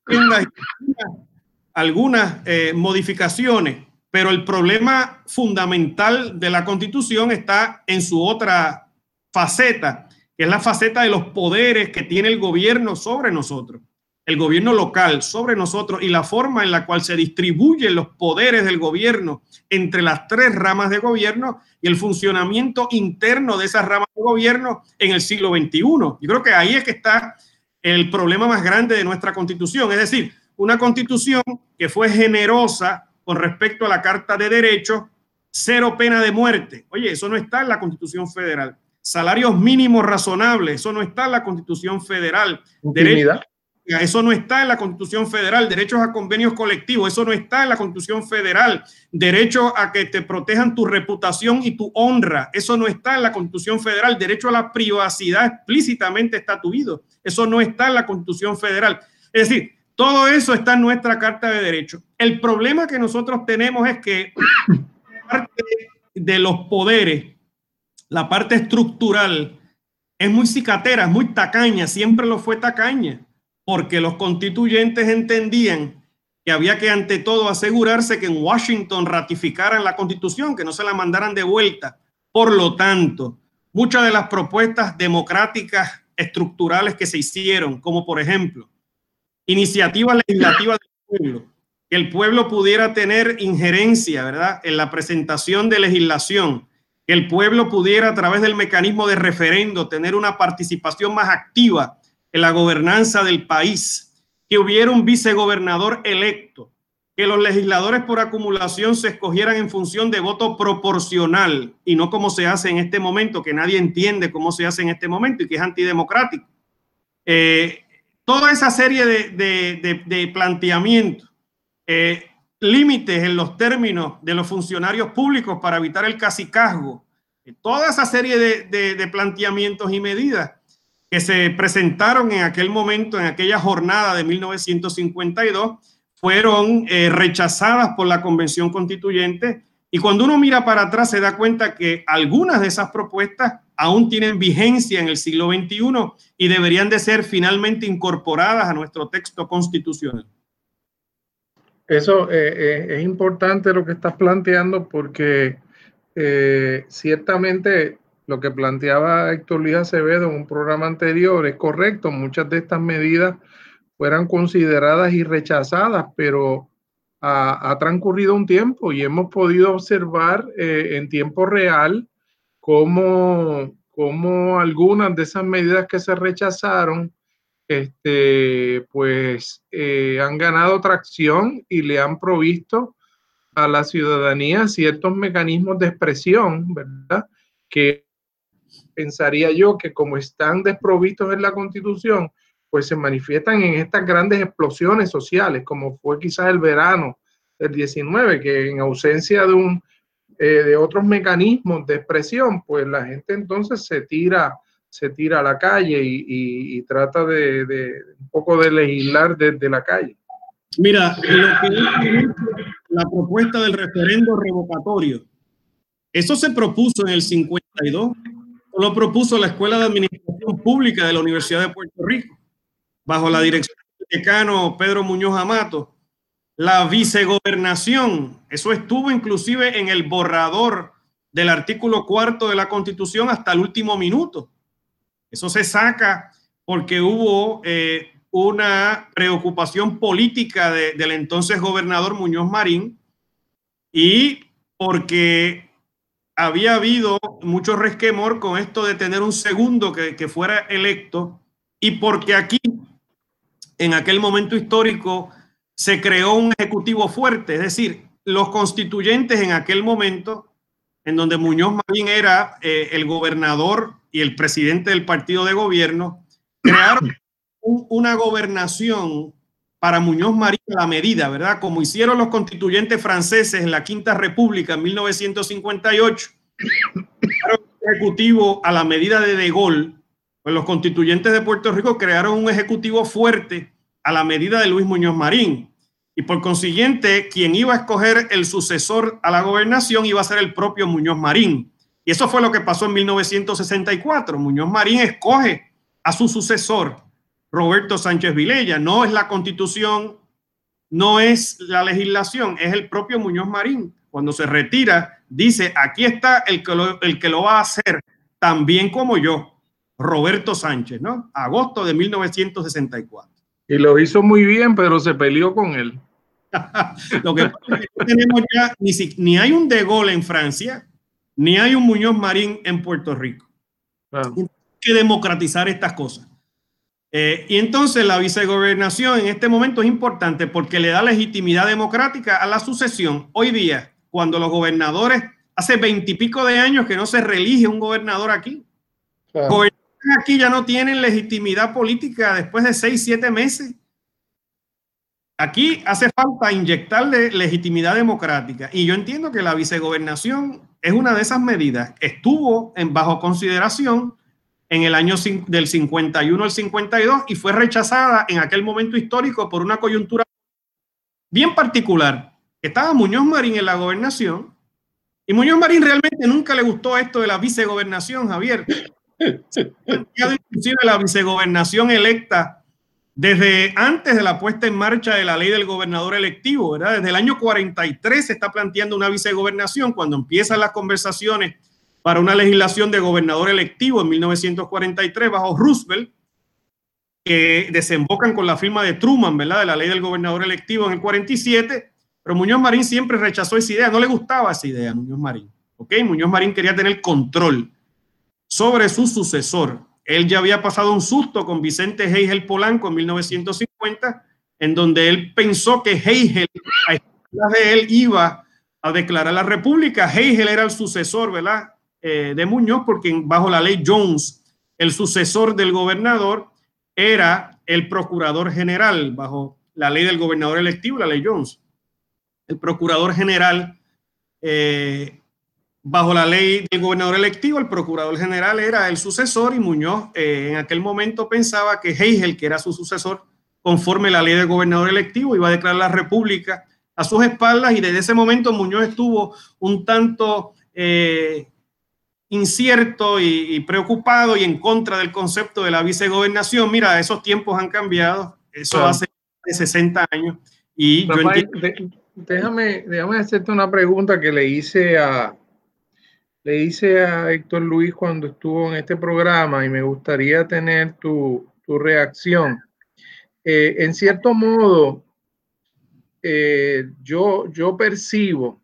algunas eh, modificaciones, pero el problema fundamental de la constitución está en su otra faceta, que es la faceta de los poderes que tiene el gobierno sobre nosotros el gobierno local sobre nosotros y la forma en la cual se distribuyen los poderes del gobierno entre las tres ramas de gobierno y el funcionamiento interno de esas ramas de gobierno en el siglo XXI. Yo creo que ahí es que está el problema más grande de nuestra constitución, es decir, una constitución que fue generosa con respecto a la Carta de Derechos, cero pena de muerte. Oye, eso no está en la constitución federal. Salarios mínimos razonables, eso no está en la constitución federal. Derecho, eso no está en la Constitución Federal. Derechos a convenios colectivos, eso no está en la Constitución Federal. Derecho a que te protejan tu reputación y tu honra, eso no está en la Constitución Federal. Derecho a la privacidad explícitamente estatuido, eso no está en la Constitución Federal. Es decir, todo eso está en nuestra Carta de Derechos. El problema que nosotros tenemos es que parte de los poderes, la parte estructural, es muy cicatera, es muy tacaña, siempre lo fue tacaña porque los constituyentes entendían que había que ante todo asegurarse que en Washington ratificaran la constitución, que no se la mandaran de vuelta. Por lo tanto, muchas de las propuestas democráticas estructurales que se hicieron, como por ejemplo, iniciativas legislativas del pueblo, que el pueblo pudiera tener injerencia, ¿verdad?, en la presentación de legislación, que el pueblo pudiera a través del mecanismo de referendo tener una participación más activa en la gobernanza del país, que hubiera un vicegobernador electo, que los legisladores por acumulación se escogieran en función de voto proporcional y no como se hace en este momento, que nadie entiende cómo se hace en este momento y que es antidemocrático. Eh, toda esa serie de, planteamientos, eh, límites en los términos de los funcionarios públicos para evitar el casicazgo, toda esa serie de planteamientos y medidas que se presentaron en aquel momento, en aquella jornada de 1952, fueron eh, rechazadas por la Convención Constituyente. Y cuando uno mira para atrás se da cuenta que algunas de esas propuestas aún tienen vigencia en el siglo XXI y deberían de ser finalmente incorporadas a nuestro texto constitucional. Eso eh, eh, es importante lo que estás planteando porque ciertamente lo que planteaba Héctor Luis Acevedo en un programa anterior es correcto. Muchas de estas medidas fueran consideradas y rechazadas, pero ha, transcurrido un tiempo y hemos podido observar eh, en tiempo real cómo, cómo, algunas de esas medidas que se rechazaron, este, pues eh, han ganado tracción y le han provisto a la ciudadanía ciertos mecanismos de expresión, ¿verdad? Que pensaría yo que como están desprovistos en la constitución, pues se manifiestan en estas grandes explosiones sociales, como fue quizás el verano del 19, que en ausencia de, un, eh, de otros mecanismos de expresión, pues la gente entonces se tira, se tira a la calle y, trata de, un poco de legislar desde la calle. Mira, lo que la propuesta del referendo revocatorio, eso se propuso en el 52 lo propuso la Escuela de Administración Pública de la Universidad de Puerto Rico, bajo la dirección del decano Pedro Muñoz Amato. La vicegobernación, eso estuvo inclusive en el borrador del artículo cuarto de la Constitución hasta el último minuto. Eso se saca porque hubo eh, una preocupación política del entonces gobernador Muñoz Marín y porque había habido mucho resquemor con esto de tener un segundo que, fuera electo y porque aquí, en aquel momento histórico, se creó un ejecutivo fuerte, es decir, los constituyentes en aquel momento, en donde Muñoz Marín era eh, el gobernador y el presidente del partido de gobierno, crearon una gobernación para Muñoz Marín a la medida, ¿verdad? Como hicieron los constituyentes franceses en la Quinta República en 1958, ejecutivo a la medida de De Gaulle, pues los constituyentes de Puerto Rico crearon un ejecutivo fuerte a la medida de Luis Muñoz Marín. Y por consiguiente, quien iba a escoger el sucesor a la gobernación iba a ser el propio Muñoz Marín. Y eso fue lo que pasó en 1964. Muñoz Marín escoge a su sucesor, Roberto Sánchez Vilella. No es la constitución, no es la legislación, es el propio Muñoz Marín. Cuando se retira, dice, aquí está el que lo, el que lo va a hacer, también como yo, Roberto Sánchez, ¿no? Agosto de 1964. Y lo hizo muy bien, pero se peleó con él. lo que tenemos ya, ni, ni hay un De Gaulle en Francia, ni hay un Muñoz Marín en Puerto Rico. Hay que democratizar estas cosas. Eh, y entonces la vicegobernación en este momento es importante porque le da legitimidad democrática a la sucesión. Hoy día, cuando los gobernadores, hace veintipico de años que no se reelige un gobernador aquí. Gobernadores aquí ya no tienen legitimidad política después de seis, siete meses. Aquí hace falta inyectarle legitimidad democrática. Y yo entiendo que la vicegobernación es una de esas medidas. Estuvo en bajo consideración en el año del 51 al 52 y fue rechazada en aquel momento histórico por una coyuntura bien particular. Estaba Muñoz Marín en la gobernación y Muñoz Marín realmente nunca le gustó esto de la vicegobernación, Javier. Inclusive la vicegobernación electa desde antes de la puesta en marcha de la ley del gobernador electivo, ¿verdad? Desde el año 43 se está planteando una vicegobernación cuando empiezan las conversaciones para una legislación de gobernador electivo en 1943 bajo Roosevelt, que desembocan con la firma de Truman, ¿verdad? De la ley del gobernador electivo en el 47, pero Muñoz Marín siempre rechazó esa idea, no le gustaba esa idea a Muñoz Marín. Muñoz Marín quería tener control sobre su sucesor, él ya había pasado un susto con Vicente Heigel Polanco en 1950, en donde él pensó que Heigel, de él, iba a declarar la república. Heigel era el sucesor, ¿verdad? Eh, de Muñoz, porque bajo la ley Jones, el sucesor del gobernador era el procurador general, bajo la ley del gobernador electivo, la ley Jones. El procurador general eh, Bajo la ley del gobernador electivo, el procurador general era el sucesor y Muñoz eh, en aquel momento pensaba que Heigel, que era su sucesor, conforme la ley del gobernador electivo, iba a declarar la república a sus espaldas y desde ese momento Muñoz estuvo un tanto eh, incierto y, preocupado y en contra del concepto de la vicegobernación. Mira, esos tiempos han cambiado, eso hace 60 años. Y yo déjame, déjame hacerte una pregunta que le hice a, le hice a Héctor Luis cuando estuvo en este programa y me gustaría tener tu, reacción. Eh, en cierto modo, eh, yo, yo percibo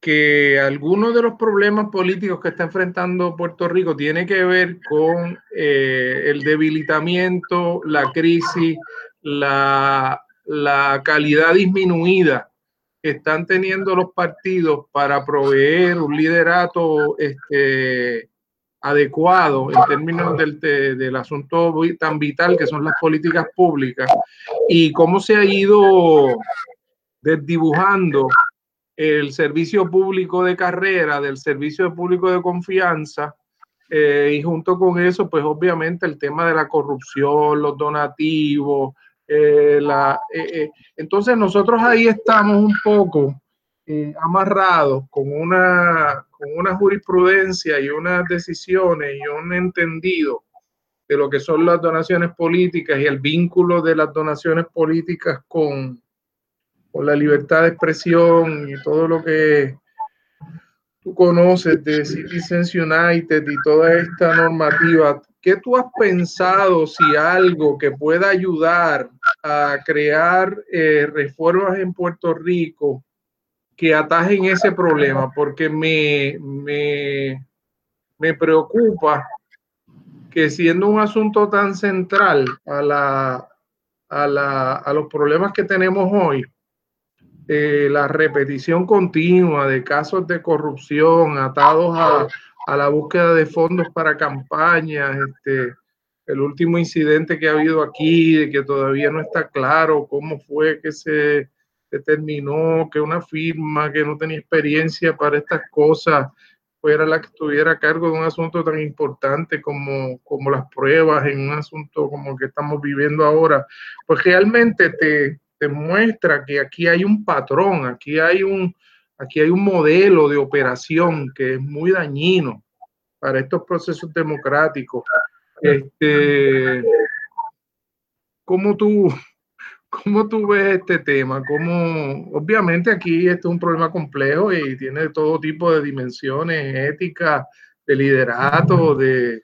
que algunos de los problemas políticos que está enfrentando Puerto Rico tiene que ver con eh, el debilitamiento, la crisis, la, la calidad disminuida están teniendo los partidos para proveer un liderato este, adecuado en términos del, del, asunto tan vital que son las políticas públicas y cómo se ha ido desdibujando el servicio público de carrera del servicio público de confianza eh, y junto con eso pues obviamente el tema de la corrupción, los donativos, eh, eh, eh, entonces nosotros ahí estamos un poco amarrados con una, con una jurisprudencia y unas decisiones y un entendido de lo que son las donaciones políticas y el vínculo de las donaciones políticas con, con la libertad de expresión y todo lo que tú conoces de Citizens United y toda esta normativa ¿Qué tú has pensado si algo que pueda ayudar a crear eh, reformas en Puerto Rico que atajen ese problema? Porque me, me, me preocupa que siendo un asunto tan central a, la, a, la, a los problemas que tenemos hoy, eh, la repetición continua de casos de corrupción atados a, a la búsqueda de fondos para campañas, este, el último incidente que ha habido aquí, de que todavía no está claro cómo fue que se determinó que una firma que no tenía experiencia para estas cosas fuera la que estuviera a cargo de un asunto tan importante como, como las pruebas en un asunto como el que estamos viviendo ahora, pues realmente te, te muestra que aquí hay un patrón, aquí hay un, aquí hay un modelo de operación que es muy dañino para estos procesos democráticos. Este, ¿cómo tú, ¿Cómo tú ves este tema? ¿Cómo, obviamente aquí este es un problema complejo y tiene todo tipo de dimensiones éticas, de liderato, de,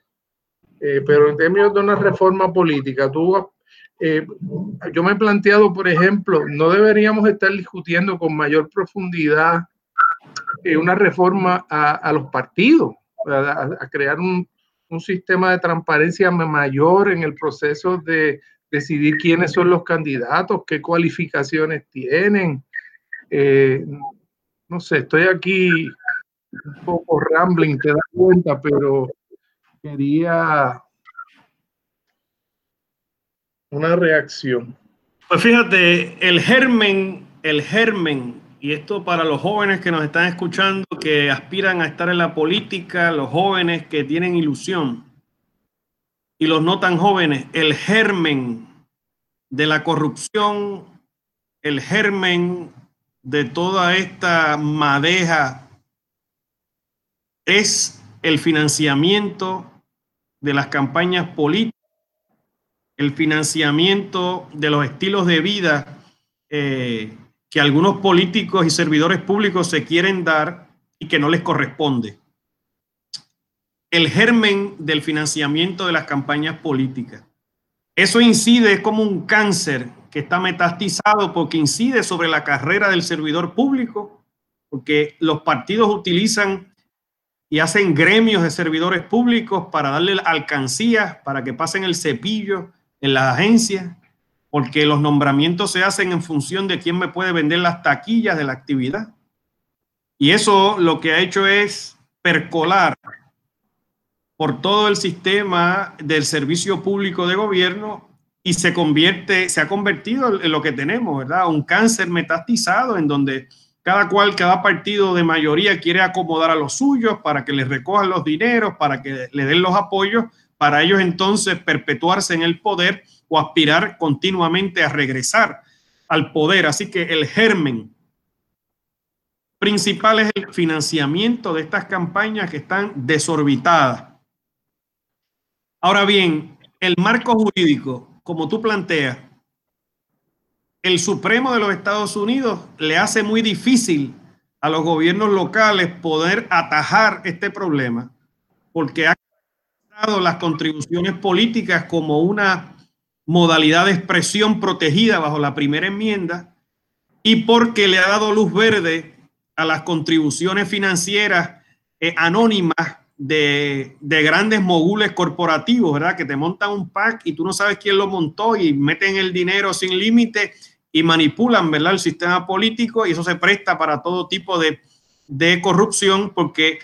eh, pero en términos de una reforma política, tú, eh, yo me he planteado, por ejemplo, no deberíamos estar discutiendo con mayor profundidad eh, una reforma a, los partidos, a, crear un, un sistema de transparencia mayor en el proceso de decidir quiénes son los candidatos, qué cualificaciones tienen. Eh, no sé, estoy aquí un poco rambling, te das cuenta, pero quería una reacción. Pues fíjate, el germen, el germen, y esto para los jóvenes que nos están escuchando, que aspiran a estar en la política, los jóvenes que tienen ilusión y los no tan jóvenes, el germen de la corrupción, el germen de toda esta madeja es el financiamiento de las campañas políticas, el financiamiento de los estilos de vida eh, que algunos políticos y servidores públicos se quieren dar y que no les corresponde el germen del financiamiento de las campañas políticas. Eso incide como un cáncer que está metastizado porque incide sobre la carrera del servidor público, porque los partidos utilizan y hacen gremios de servidores públicos para darle alcancías, para que pasen el cepillo en las agencias, porque los nombramientos se hacen en función de quién me puede vender las taquillas de la actividad. Y eso lo que ha hecho es percolar por todo el sistema del servicio público de gobierno y se convierte, se ha convertido en lo que tenemos, ¿verdad? Un cáncer metastizado en donde cada cual, cada partido de mayoría quiere acomodar a los suyos para que les recojan los dineros, para que le den los apoyos, para ellos entonces perpetuarse en el poder o aspirar continuamente a regresar al poder. Así que el germen principal es el financiamiento de estas campañas que están desorbitadas Ahora bien, el marco jurídico, como tú planteas, el Supremo de los Estados Unidos le hace muy difícil a los gobiernos locales poder atajar este problema, porque ha las contribuciones políticas como una modalidad de expresión protegida bajo la primera enmienda y porque le ha dado luz verde a las contribuciones financieras eh, anónimas de, grandes mogules corporativos, ¿verdad? Que te montan un pack y tú no sabes quién lo montó y meten el dinero sin límite y manipulan, ¿verdad? El sistema político y eso se presta para todo tipo de, de corrupción porque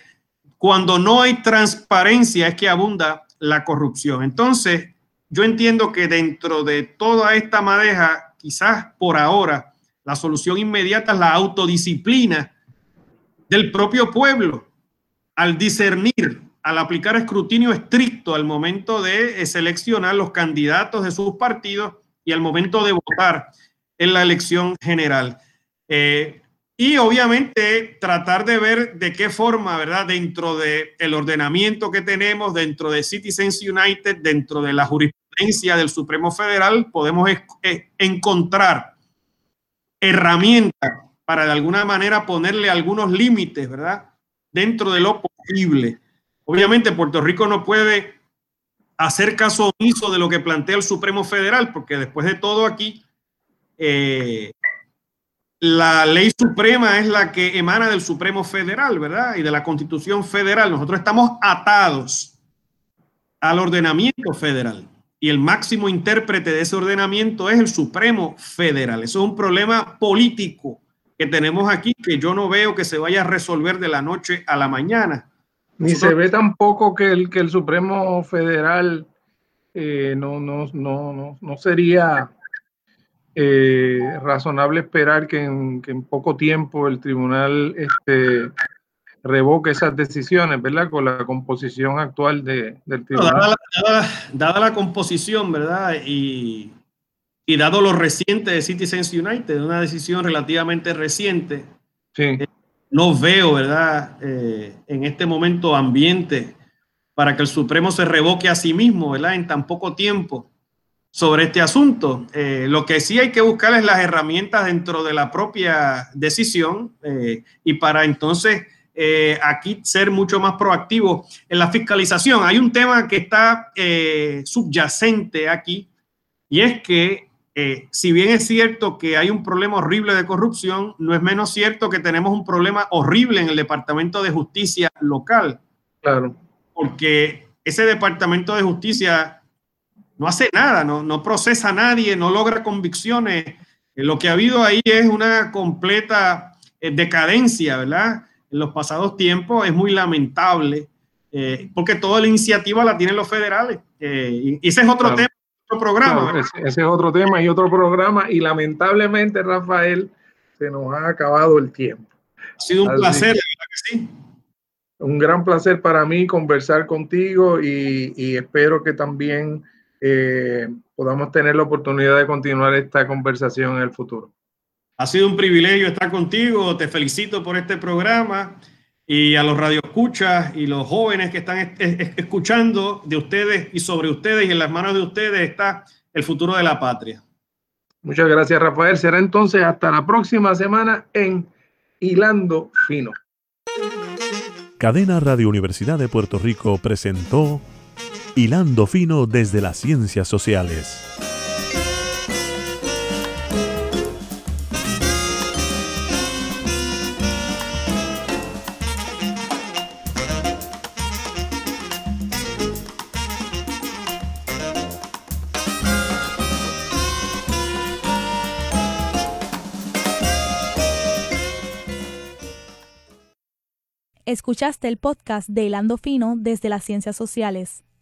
cuando no hay transparencia es que abunda la corrupción. Entonces, yo entiendo que dentro de toda esta madeja, quizás por ahora, la solución inmediata es la autodisciplina del propio pueblo al discernir, al aplicar escrutinio estricto al momento de seleccionar los candidatos de sus partidos y al momento de votar en la elección general. Eh, y obviamente tratar de ver de qué forma, ¿verdad? Dentro del el ordenamiento que tenemos, dentro de Citizens United, dentro de la jurisprudencia del Supremo Federal, podemos encontrar herramientas para de alguna manera ponerle algunos límites, ¿verdad? Dentro de lo posible. Obviamente Puerto Rico no puede hacer caso omiso de lo que plantea el Supremo Federal, porque después de todo aquí, eh, la ley suprema es la que emana del Supremo Federal, ¿verdad? Y de la Constitución Federal. Nosotros estamos atados al ordenamiento federal. Y el máximo intérprete de ese ordenamiento es el Supremo Federal. Eso es un problema político que tenemos aquí que yo no veo que se vaya a resolver de la noche a la mañana. Ni se ve tampoco que el, que el Supremo Federal eh, no, no, no, no, sería eh, razonable esperar que en, que en, poco tiempo el tribunal este, revoque esas decisiones, ¿verdad? Con la composición actual de, del tribunal. dada, la, composición, ¿verdad? Y, y, dado lo reciente de Citizens United, una decisión relativamente reciente, eh, no veo, ¿verdad? Eh, en este momento ambiente para que el Supremo se revoque a sí mismo, ¿verdad? En tan poco tiempo sobre este asunto. Eh, lo que sí hay que buscar es las herramientas dentro de la propia decisión y para entonces eh, aquí ser mucho más proactivo en la fiscalización. Hay un tema que está eh, subyacente aquí y es que eh, si bien es cierto que hay un problema horrible de corrupción, no es menos cierto que tenemos un problema horrible en el Departamento de Justicia local. Claro. Porque ese Departamento de Justicia no hace nada, no, no procesa a nadie, no logra convicciones. Lo que ha habido ahí es una completa decadencia, ¿verdad? en los pasados tiempos es muy lamentable, eh, porque toda la iniciativa la tienen los federales. Eh, y ese es otro tema, otro programa. ese, es otro tema y otro programa, y lamentablemente, Rafael, se nos ha acabado el tiempo. Ha sido un placer, que sí. Un gran placer para mí conversar contigo y, espero que también eh, podamos tener la oportunidad de continuar esta conversación en el futuro. Ha sido un privilegio estar contigo. Te felicito por este programa y a los radioescuchas y los jóvenes que están escuchando de ustedes y sobre ustedes y en las manos de ustedes está el futuro de la patria. Muchas gracias, Rafael. Será entonces hasta la próxima semana en Hilando Fino. Cadena Radio Universidad de Puerto Rico presentó Hilando Fino desde las Ciencias Sociales. Escuchaste el podcast de Hilando Fino desde las Ciencias Sociales.